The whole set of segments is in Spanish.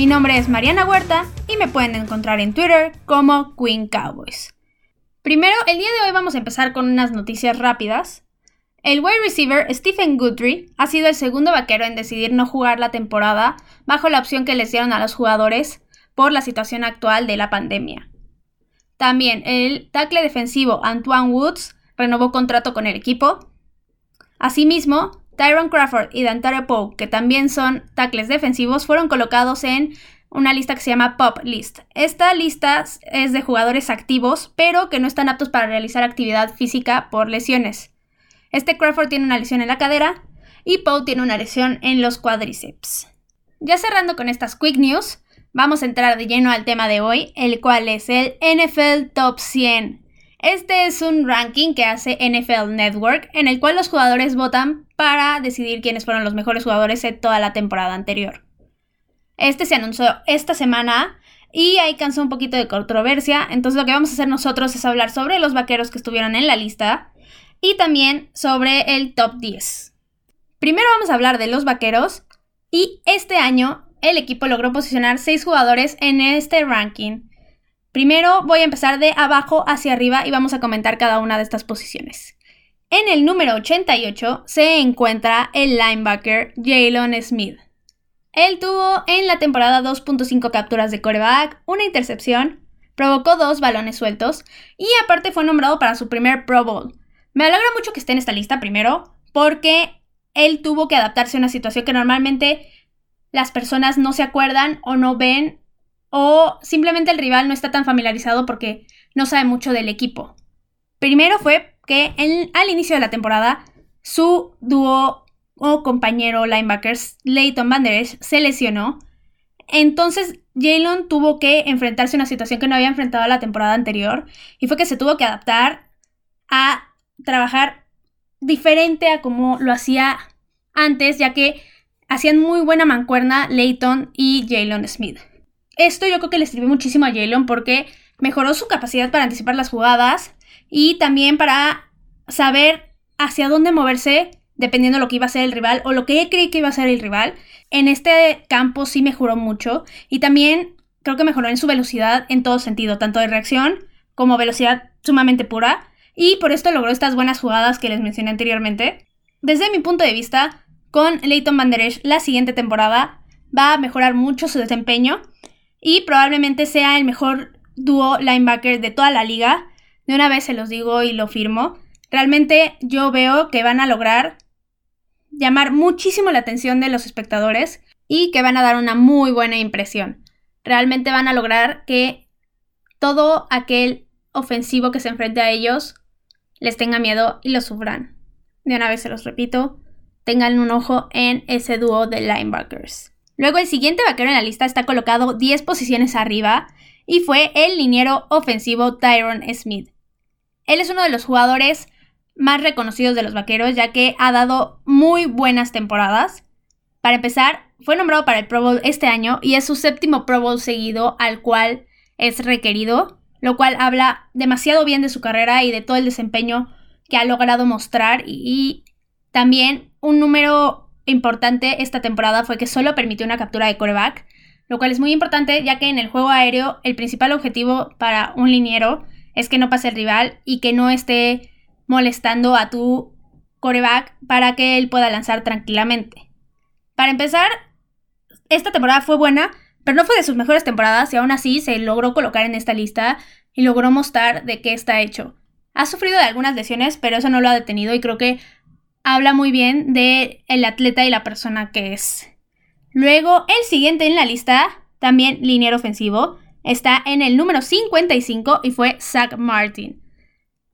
Mi nombre es Mariana Huerta y me pueden encontrar en Twitter como Queen Cowboys. Primero, el día de hoy vamos a empezar con unas noticias rápidas. El wide receiver Stephen Guthrie ha sido el segundo vaquero en decidir no jugar la temporada bajo la opción que les dieron a los jugadores por la situación actual de la pandemia. También el tackle defensivo Antoine Woods renovó contrato con el equipo. Asimismo, Tyron Crawford y Dantare Poe, que también son tackles defensivos, fueron colocados en una lista que se llama Pop List. Esta lista es de jugadores activos, pero que no están aptos para realizar actividad física por lesiones. Este Crawford tiene una lesión en la cadera y Poe tiene una lesión en los cuádriceps. Ya cerrando con estas quick news, vamos a entrar de lleno al tema de hoy, el cual es el NFL Top 100. Este es un ranking que hace NFL Network en el cual los jugadores votan para decidir quiénes fueron los mejores jugadores de toda la temporada anterior. Este se anunció esta semana y ahí cansó un poquito de controversia, entonces lo que vamos a hacer nosotros es hablar sobre los vaqueros que estuvieron en la lista y también sobre el top 10. Primero vamos a hablar de los vaqueros y este año el equipo logró posicionar 6 jugadores en este ranking. Primero voy a empezar de abajo hacia arriba y vamos a comentar cada una de estas posiciones. En el número 88 se encuentra el linebacker Jalen Smith. Él tuvo en la temporada 2.5 capturas de coreback, una intercepción, provocó dos balones sueltos y aparte fue nombrado para su primer Pro Bowl, me alegra mucho que esté en esta lista primero, porque él tuvo que adaptarse a una situación que normalmente las personas no se acuerdan o no ven, o simplemente el rival no está tan familiarizado porque no sabe mucho del equipo. Primero fue que al inicio de la temporada, su dúo o compañero linebackers, Leighton Van se lesionó. Entonces Jalen tuvo que enfrentarse a una situación que no había enfrentado la temporada anterior y fue que se tuvo que adaptar a trabajar diferente a como lo hacía antes, ya que hacían muy buena mancuerna Leighton y Jalen Smith. Esto yo creo que le sirvió muchísimo a Jalen porque mejoró su capacidad para anticipar las jugadas y también para saber hacia dónde moverse dependiendo de lo que iba a ser el rival o lo que él creí que iba a ser el rival. En este campo sí mejoró mucho y también creo que mejoró en su velocidad en todo sentido, tanto de reacción como velocidad sumamente pura y por esto logró estas buenas jugadas que les mencioné anteriormente. Desde mi punto de vista, con Leighton Van la siguiente temporada va a mejorar mucho su desempeño y probablemente sea el mejor dúo linebacker de toda la liga. De una vez se los digo y lo firmo. Realmente yo veo que van a lograr llamar muchísimo la atención de los espectadores y que van a dar una muy buena impresión. Realmente van a lograr que todo aquel ofensivo que se enfrente a ellos les tenga miedo y lo sufran. De una vez se los repito, tengan un ojo en ese dúo de linebackers. Luego el siguiente vaquero en la lista está colocado 10 posiciones arriba y fue el liniero ofensivo Tyron Smith. Él es uno de los jugadores más reconocidos de los vaqueros ya que ha dado muy buenas temporadas. Para empezar, fue nombrado para el Pro Bowl este año y es su séptimo Pro Bowl seguido al cual es requerido lo cual habla demasiado bien de su carrera y de todo el desempeño que ha logrado mostrar y, también un número importante esta temporada fue que solo permitió una captura de coreback, lo cual es muy importante ya que en el juego aéreo el principal objetivo para un liniero es que no pase el rival y que no esté molestando a tu coreback para que él pueda lanzar tranquilamente. Para empezar, esta temporada fue buena pero no fue de sus mejores temporadas y aún así se logró colocar en esta lista y logró mostrar de qué está hecho. Ha sufrido de algunas lesiones, pero eso no lo ha detenido y creo que habla muy bien de el atleta y la persona que es. Luego, el siguiente en la lista, también liniero ofensivo, está en el número 55 y fue Zach Martin.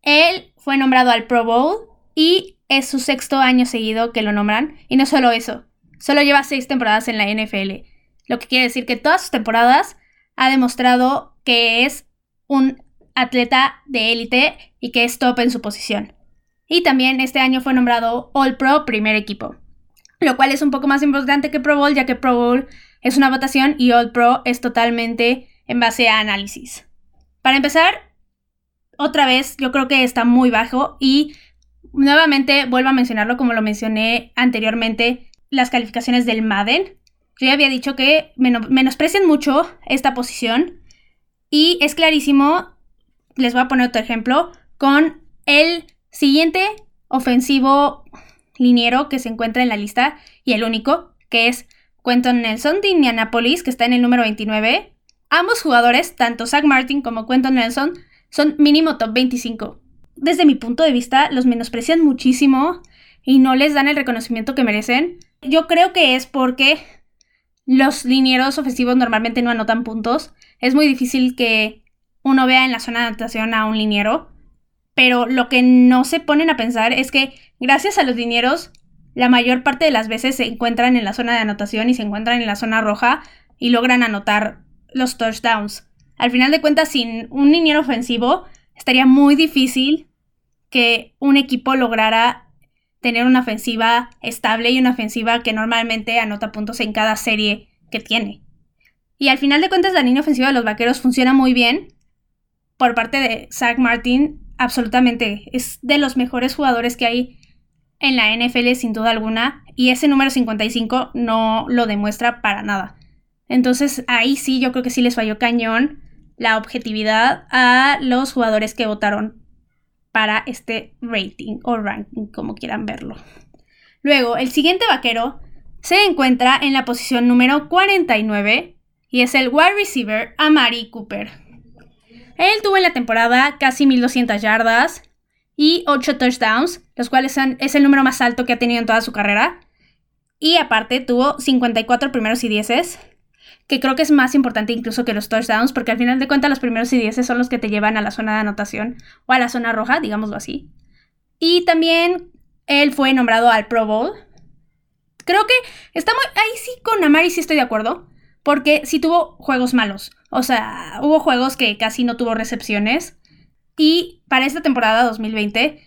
Él fue nombrado al Pro Bowl y es su sexto año seguido que lo nombran. Y no solo eso, solo lleva seis temporadas en la NFL. Lo que quiere decir que todas sus temporadas ha demostrado que es un atleta de élite y que es top en su posición. Y también este año fue nombrado All Pro primer equipo, lo cual es un poco más importante que Pro Bowl, ya que Pro Bowl es una votación y All Pro es totalmente en base a análisis. Para empezar, otra vez yo creo que está muy bajo y Nuevamente, vuelvo a mencionarlo como lo mencioné anteriormente, las calificaciones del Madden. Yo ya había dicho que menosprecian mucho esta posición y es clarísimo, les voy a poner otro ejemplo, con el siguiente ofensivo liniero que se encuentra en la lista y el único, que es Quentin Nelson de Indianapolis, que está en el número 29. Ambos jugadores, tanto Zach Martin como Quentin Nelson, son mínimo top 25. Desde mi punto de vista, los menosprecian muchísimo y no les dan el reconocimiento que merecen. Yo creo que es porque los linieros ofensivos normalmente no anotan puntos. Es muy difícil que uno vea en la zona de anotación a un liniero. Pero lo que no se ponen a pensar es que gracias a los linieros, la mayor parte de las veces se encuentran en la zona de anotación y se encuentran en la zona roja y logran anotar los touchdowns. Al final de cuentas, sin un liniero ofensivo, estaría muy difícil que un equipo lograra tener una ofensiva estable y una ofensiva que normalmente anota puntos en cada serie que tiene. Y al final de cuentas, la línea ofensiva de los vaqueros funciona muy bien por parte de Zach Martin absolutamente. Es de los mejores jugadores que hay en la NFL sin duda alguna. Y ese número 55 no lo demuestra para nada. Entonces ahí sí yo creo que sí les falló cañón la objetividad a los jugadores que votaron para este rating o ranking, como quieran verlo. Luego, el siguiente vaquero se encuentra en la posición número 49 y es el wide receiver Amari Cooper. Él tuvo en la temporada casi 1200 yardas y 8 touchdowns, los cuales es el número más alto que ha tenido en toda su carrera. Y aparte tuvo 54 primeros y dieces, que creo que es más importante incluso que los touchdowns, porque al final de cuentas los primeros y dieces son los que te llevan a la zona de anotación o a la zona roja, digámoslo así. Y también él fue nombrado al Pro Bowl. Creo que está muy... Ahí sí con Amari sí estoy de acuerdo, porque sí tuvo juegos malos. O sea, hubo juegos que casi no tuvo recepciones. Y para esta temporada 2020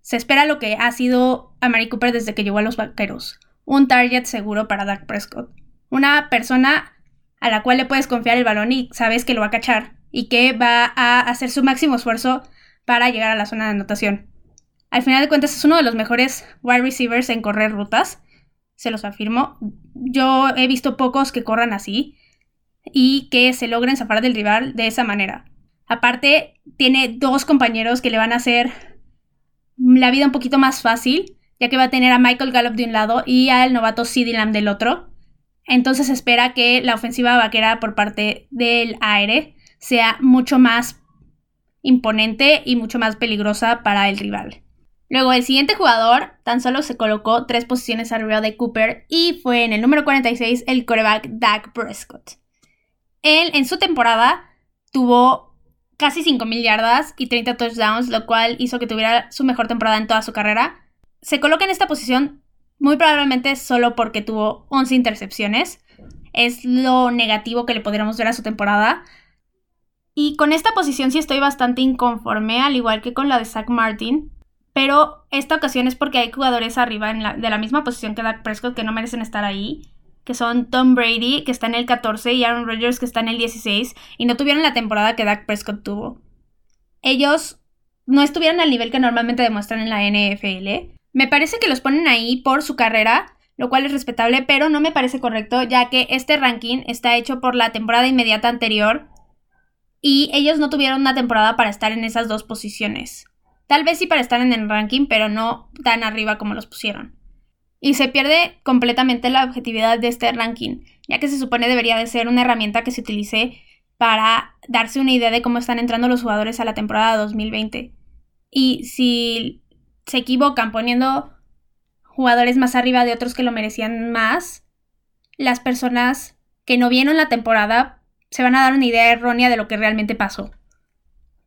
se espera lo que ha sido a Mary Cooper desde que llegó a los vaqueros. Un target seguro para Dak Prescott. Una persona a la cual le puedes confiar el balón y sabes que lo va a cachar y que va a hacer su máximo esfuerzo para llegar a la zona de anotación. Al final de cuentas es uno de los mejores wide receivers en correr rutas, se los afirmo. Yo he visto pocos que corran así y que se logren zafar del rival de esa manera. Aparte, tiene dos compañeros que le van a hacer la vida un poquito más fácil, ya que va a tener a Michael Gallup de un lado y al novato CeeDee Lamb del otro. Entonces espera que la ofensiva vaquera por parte del aire sea mucho más imponente y mucho más peligrosa para el rival. Luego, el siguiente jugador tan solo se colocó tres posiciones arriba de Cooper y fue en el número 46 el coreback Dak Prescott. Él en su temporada tuvo casi 5.000 yardas y 30 touchdowns, lo cual hizo que tuviera su mejor temporada en toda su carrera. Se coloca en esta posición muy probablemente solo porque tuvo 11 intercepciones. Es lo negativo que le podríamos ver a su temporada. Y con esta posición sí estoy bastante inconforme, al igual que con la de Zach Martin. Pero esta ocasión es porque hay jugadores arriba de la misma posición que Dak Prescott que no merecen estar ahí que son Tom Brady, que está en el 14, y Aaron Rodgers, que está en el 16, y no tuvieron la temporada que Dak Prescott tuvo. Ellos no estuvieron al nivel que normalmente demuestran en la NFL. Me parece que los ponen ahí por su carrera, lo cual es respetable, pero no me parece correcto, ya que este ranking está hecho por la temporada inmediata anterior y ellos no tuvieron una temporada para estar en esas dos posiciones. Tal vez sí para estar en el ranking, pero no tan arriba como los pusieron y se pierde completamente la objetividad de este ranking, ya que se supone debería de ser una herramienta que se utilice para darse una idea de cómo están entrando los jugadores a la temporada 2020. Y si se equivocan poniendo jugadores más arriba de otros que lo merecían más, las personas que no vieron la temporada se van a dar una idea errónea de lo que realmente pasó.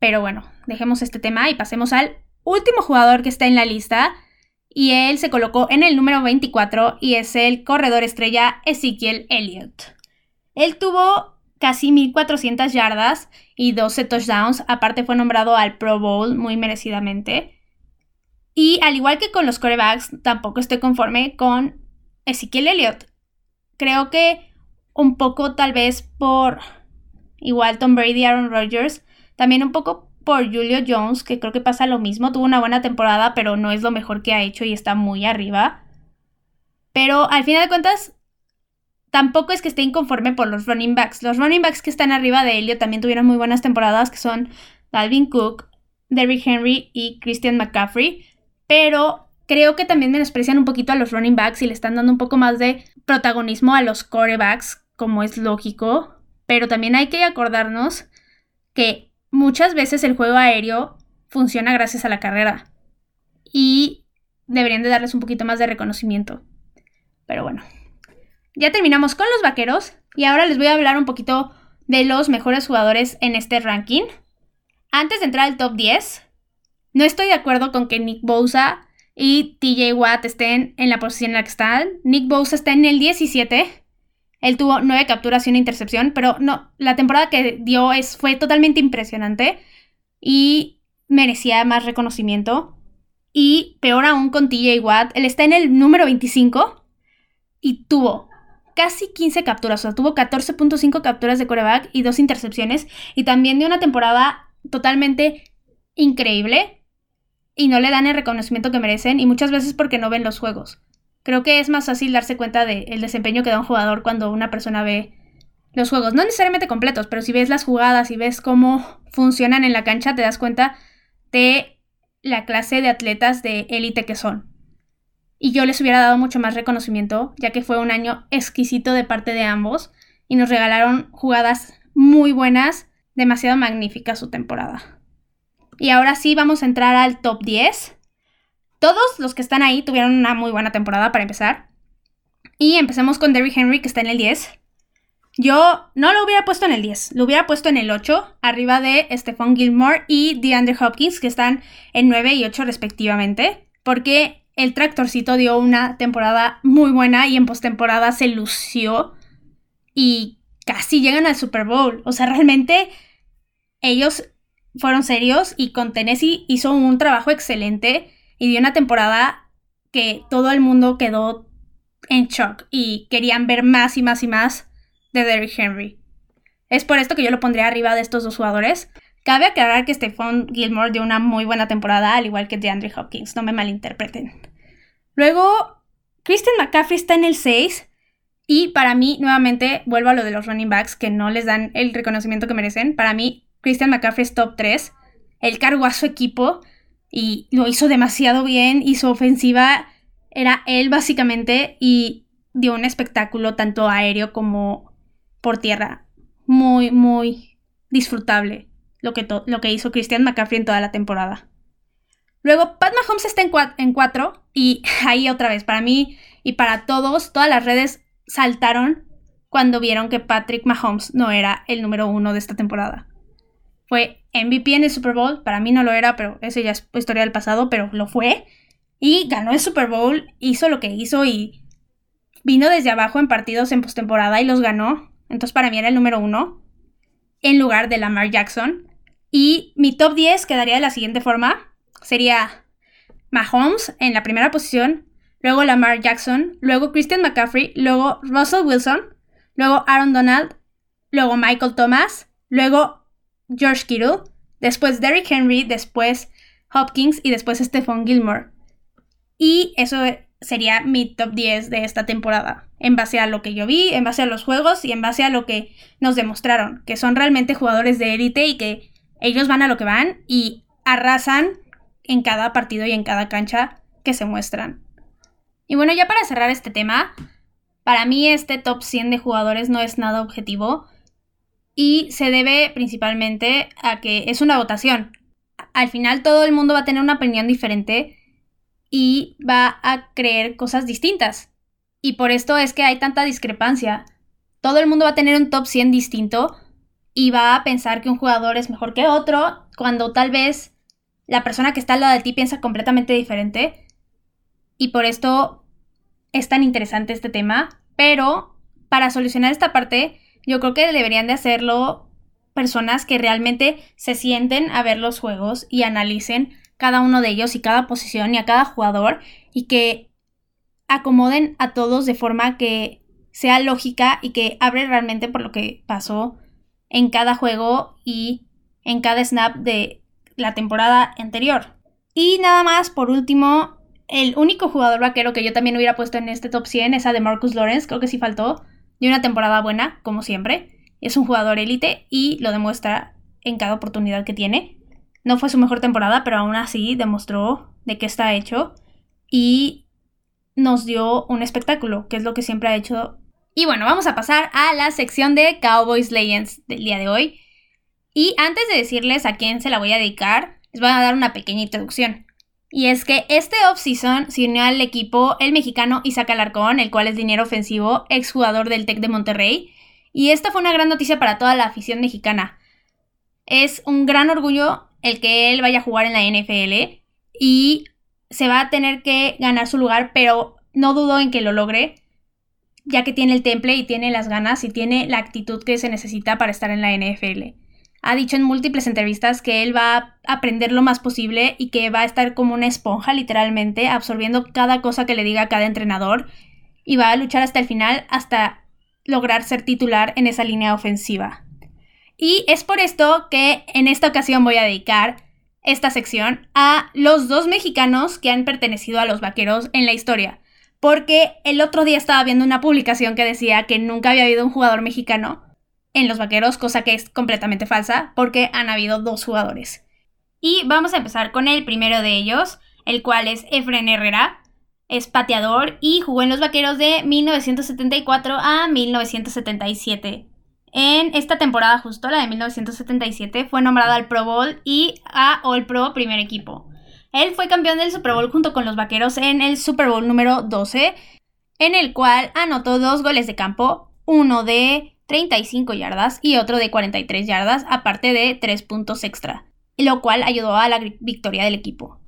Pero bueno, dejemos este tema y pasemos al último jugador que está en la lista, y él se colocó en el número 24 y es el corredor estrella Ezekiel Elliott. Él tuvo casi 1400 yardas y 12 touchdowns, aparte fue nombrado al Pro Bowl muy merecidamente. Y al igual que con los corebacks, tampoco estoy conforme con Ezekiel Elliott. Creo que un poco tal vez por igual Tom Brady, Aaron Rodgers, también un poco por Julio Jones, que creo que pasa lo mismo. Tuvo una buena temporada, pero no es lo mejor que ha hecho y está muy arriba. Pero al final de cuentas, tampoco es que esté inconforme por los running backs. Los running backs que están arriba de Elliot también tuvieron muy buenas temporadas, que son Dalvin Cook, Derrick Henry y Christian McCaffrey. Pero creo que también menosprecian un poquito a los running backs y le están dando un poco más de protagonismo a los corebacks, como es lógico. Pero también hay que acordarnos que muchas veces el juego aéreo funciona gracias a la carrera. Y deberían de darles un poquito más de reconocimiento. Pero bueno. Ya terminamos con los vaqueros. Y ahora les voy a hablar un poquito de los mejores jugadores en este ranking. Antes de entrar al top 10, no estoy de acuerdo con que Nick Bosa y TJ Watt estén en la posición en la que están. Nick Bosa está en el 17 él tuvo nueve capturas y una intercepción, pero no, la temporada que dio es, fue totalmente impresionante y merecía más reconocimiento. Y peor aún con TJ Watt, él está en el número 25 y tuvo casi 15 capturas, o sea, tuvo 14.5 capturas de coreback y dos intercepciones. Y también dio una temporada totalmente increíble y no le dan el reconocimiento que merecen y muchas veces porque no ven los juegos. Creo que es más fácil darse cuenta del desempeño que da un jugador cuando una persona ve los juegos. No necesariamente completos, pero si ves las jugadas y ves cómo funcionan en la cancha, te das cuenta de la clase de atletas de élite que son. Y yo les hubiera dado mucho más reconocimiento, ya que fue un año exquisito de parte de ambos y nos regalaron jugadas muy buenas, demasiado magníficas su temporada. Y ahora sí vamos a entrar al top 10. Todos los que están ahí tuvieron una muy buena temporada para empezar. Y empecemos con Derrick Henry, que está en el 10. Yo no lo hubiera puesto en el 10, lo hubiera puesto en el 8, arriba de Stephon Gilmore y DeAndre Hopkins, que están en 9 y 8 respectivamente, porque el tractorcito dio una temporada muy buena y en postemporada se lució y casi llegan al Super Bowl. O sea, realmente ellos fueron serios y con Tennessee hizo un trabajo excelente y dio una temporada que todo el mundo quedó en shock y querían ver más y más y más de Derrick Henry. Es por esto que yo lo pondría arriba de estos dos jugadores. Cabe aclarar que Stephon Gilmore dio una muy buena temporada, al igual que DeAndre Hopkins, no me malinterpreten. Luego, Christian McCaffrey está en el 6. Y para mí, nuevamente, vuelvo a lo de los running backs que no les dan el reconocimiento que merecen. Para mí, Christian McCaffrey es top 3. Él cargó a su equipo y lo hizo demasiado bien y su ofensiva era él básicamente y dio un espectáculo tanto aéreo como por tierra. Muy, muy disfrutable lo que, lo que hizo Christian McCaffrey en toda la temporada. Luego, Pat Mahomes está en, en cuatro y ahí otra vez, para mí y para todos, todas las redes saltaron cuando vieron que Patrick Mahomes no era el número uno de esta temporada. Fue MVP en el Super Bowl, para mí no lo era, pero eso ya es historia del pasado, pero lo fue. Y ganó el Super Bowl, hizo lo que hizo y vino desde abajo en partidos en postemporada y los ganó. Entonces para mí era el número uno, en lugar de Lamar Jackson. Y mi top 10 quedaría de la siguiente forma. Sería Mahomes en la primera posición, luego Lamar Jackson, luego Christian McCaffrey, luego Russell Wilson, luego Aaron Donald, luego Michael Thomas, luego George Kittle, después Derrick Henry, después Hopkins y después Stephon Gilmore. Y eso sería mi top 10 de esta temporada, en base a lo que yo vi, en base a los juegos y en base a lo que nos demostraron, que son realmente jugadores de élite y que ellos van a lo que van y arrasan en cada partido y en cada cancha que se muestran. Y bueno, ya para cerrar este tema, para mí este top 100 de jugadores no es nada objetivo, y se debe principalmente a que es una votación. Al final todo el mundo va a tener una opinión diferente y va a creer cosas distintas. Y por esto es que hay tanta discrepancia. Todo el mundo va a tener un top 100 distinto y va a pensar que un jugador es mejor que otro cuando tal vez la persona que está al lado de ti piensa completamente diferente. Y por esto es tan interesante este tema. Pero para solucionar esta parte yo creo que deberían de hacerlo personas que realmente se sienten a ver los juegos y analicen cada uno de ellos y cada posición y a cada jugador y que acomoden a todos de forma que sea lógica y que abre realmente por lo que pasó en cada juego y en cada snap de la temporada anterior. Y nada más, por último, el único jugador vaquero que yo también hubiera puesto en este top 100 es a de Marcus Lawrence, creo que sí faltó, de una temporada buena, como siempre. Es un jugador élite y lo demuestra en cada oportunidad que tiene. No fue su mejor temporada, pero aún así demostró de qué está hecho y nos dio un espectáculo, que es lo que siempre ha hecho. Y bueno, vamos a pasar a la sección de Cowboys Legends del día de hoy. Y antes de decirles a quién se la voy a dedicar, les voy a dar una pequeña introducción. Y es que este offseason se unió al equipo el mexicano Isaac Alarcón, el cual es dinero ofensivo, exjugador del TEC de Monterrey. Y esta fue una gran noticia para toda la afición mexicana. Es un gran orgullo el que él vaya a jugar en la NFL y se va a tener que ganar su lugar, pero no dudo en que lo logre, ya que tiene el temple y tiene las ganas y tiene la actitud que se necesita para estar en la NFL. Ha dicho en múltiples entrevistas que él va a aprender lo más posible y que va a estar como una esponja, literalmente, absorbiendo cada cosa que le diga cada entrenador y va a luchar hasta el final, hasta lograr ser titular en esa línea ofensiva. Y es por esto que en esta ocasión voy a dedicar esta sección a los dos mexicanos que han pertenecido a los vaqueros en la historia. Porque el otro día estaba viendo una publicación que decía que nunca había habido un jugador mexicano en los vaqueros, cosa que es completamente falsa, porque han habido dos jugadores. Y vamos a empezar con el primero de ellos, el cual es Efren Herrera. Es pateador y jugó en los vaqueros de 1974 a 1977. En esta temporada justo, la de 1977, fue nombrado al Pro Bowl y a All Pro primer equipo. Él fue campeón del Super Bowl junto con los Vaqueros en el Super Bowl número 12, en el cual anotó dos goles de campo, uno de 35 yardas y otro de 43 yardas, aparte de tres puntos extra, lo cual ayudó a la victoria del equipo.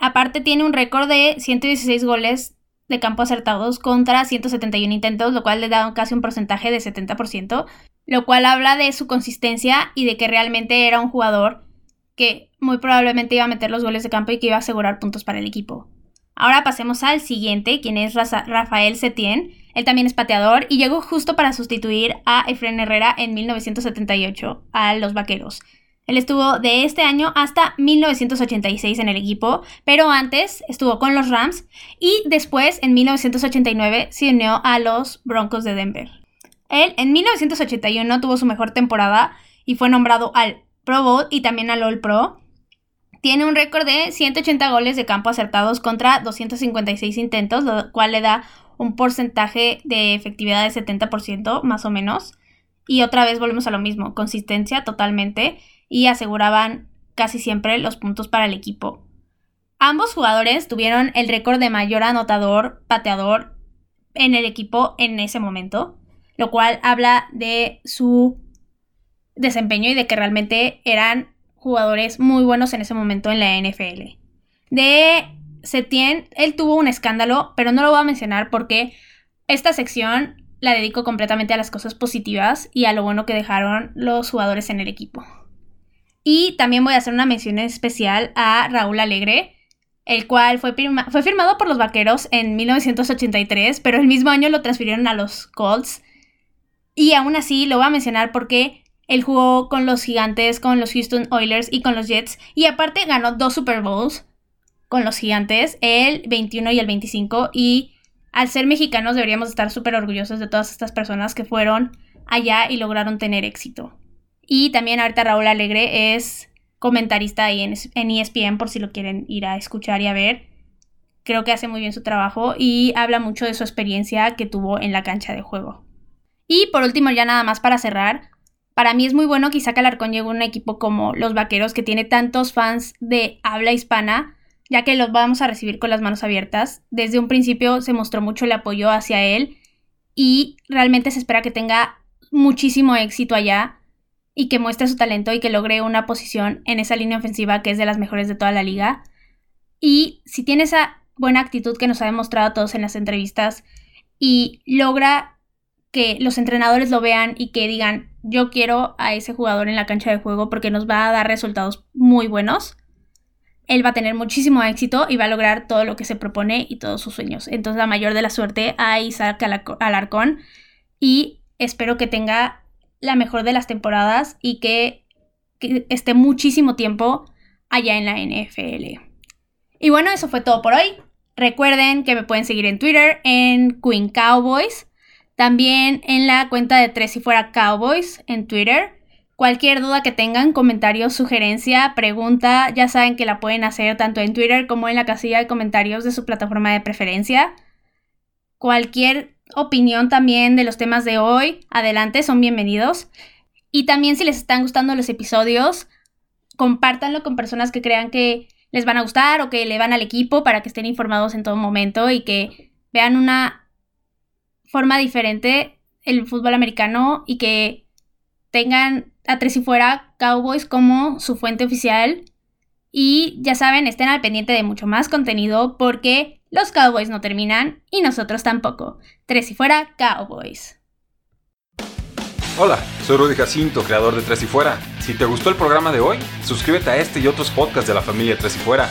Aparte tiene un récord de 116 goles de campo acertados contra 171 intentos, lo cual le da casi un porcentaje de 70%, lo cual habla de su consistencia y de que realmente era un jugador que muy probablemente iba a meter los goles de campo y que iba a asegurar puntos para el equipo. Ahora pasemos al siguiente, quien es Rafael Setien. Él también es pateador y llegó justo para sustituir a Efren Herrera en 1978 a los Vaqueros. Él estuvo de este año hasta 1986 en el equipo, pero antes estuvo con los Rams y después en 1989 se unió a los Broncos de Denver. Él en 1981 tuvo su mejor temporada y fue nombrado al Pro Bowl y también al All Pro. Tiene un récord de 180 goles de campo acertados contra 256 intentos, lo cual le da un porcentaje de efectividad de 70% más o menos. Y otra vez volvemos a lo mismo, consistencia totalmente y aseguraban casi siempre los puntos para el equipo. Ambos jugadores tuvieron el récord de mayor anotador, pateador en el equipo en ese momento, lo cual habla de su desempeño y de que realmente eran jugadores muy buenos en ese momento en la NFL. De Setien, él tuvo un escándalo, pero no lo voy a mencionar porque esta sección la dedico completamente a las cosas positivas y a lo bueno que dejaron los jugadores en el equipo. Y también voy a hacer una mención especial a Raúl Alegre, el cual fue, fue firmado por los Vaqueros en 1983, pero el mismo año lo transfirieron a los Colts. Y aún así lo voy a mencionar porque él jugó con los Gigantes, con los Houston Oilers y con los Jets. Y aparte ganó dos Super Bowls con los Gigantes, el 21 y el 25. Y al ser mexicanos deberíamos estar súper orgullosos de todas estas personas que fueron allá y lograron tener éxito. Y también ahorita Raúl Alegre es comentarista ahí en, en ESPN por si lo quieren ir a escuchar y a ver. Creo que hace muy bien su trabajo y habla mucho de su experiencia que tuvo en la cancha de juego. Y por último, ya nada más para cerrar, para mí es muy bueno que Isaac Alarcón llegue a un equipo como los Vaqueros que tiene tantos fans de habla hispana, ya que los vamos a recibir con las manos abiertas. Desde un principio se mostró mucho el apoyo hacia él y realmente se espera que tenga muchísimo éxito allá y que muestre su talento y que logre una posición en esa línea ofensiva que es de las mejores de toda la liga. Y si tiene esa buena actitud que nos ha demostrado a todos en las entrevistas y logra que los entrenadores lo vean y que digan, yo quiero a ese jugador en la cancha de juego porque nos va a dar resultados muy buenos, él va a tener muchísimo éxito y va a lograr todo lo que se propone y todos sus sueños. Entonces la mayor de la suerte a Isaac Alarcón y espero que tenga la mejor de las temporadas y que, esté muchísimo tiempo allá en la NFL. Y bueno, eso fue todo por hoy. Recuerden que me pueden seguir en Twitter en Queen Cowboys, también en la cuenta de Tres y Fuera Cowboys en Twitter. Cualquier duda que tengan, comentario, sugerencia, pregunta, ya saben que la pueden hacer tanto en Twitter como en la casilla de comentarios de su plataforma de preferencia. Cualquier opinión también de los temas de hoy, adelante, son bienvenidos. Y también si les están gustando los episodios, compártanlo con personas que crean que les van a gustar o que le van al equipo para que estén informados en todo momento y que vean una forma diferente el fútbol americano y que tengan a tres y fuera Cowboys como su fuente oficial. Y ya saben, estén al pendiente de mucho más contenido porque los Cowboys no terminan y nosotros tampoco. Tres y fuera Cowboys. Hola, soy Rudy Jacinto, creador de Tres y Fuera. Si te gustó el programa de hoy, suscríbete a este y otros podcasts de la familia Tres y Fuera.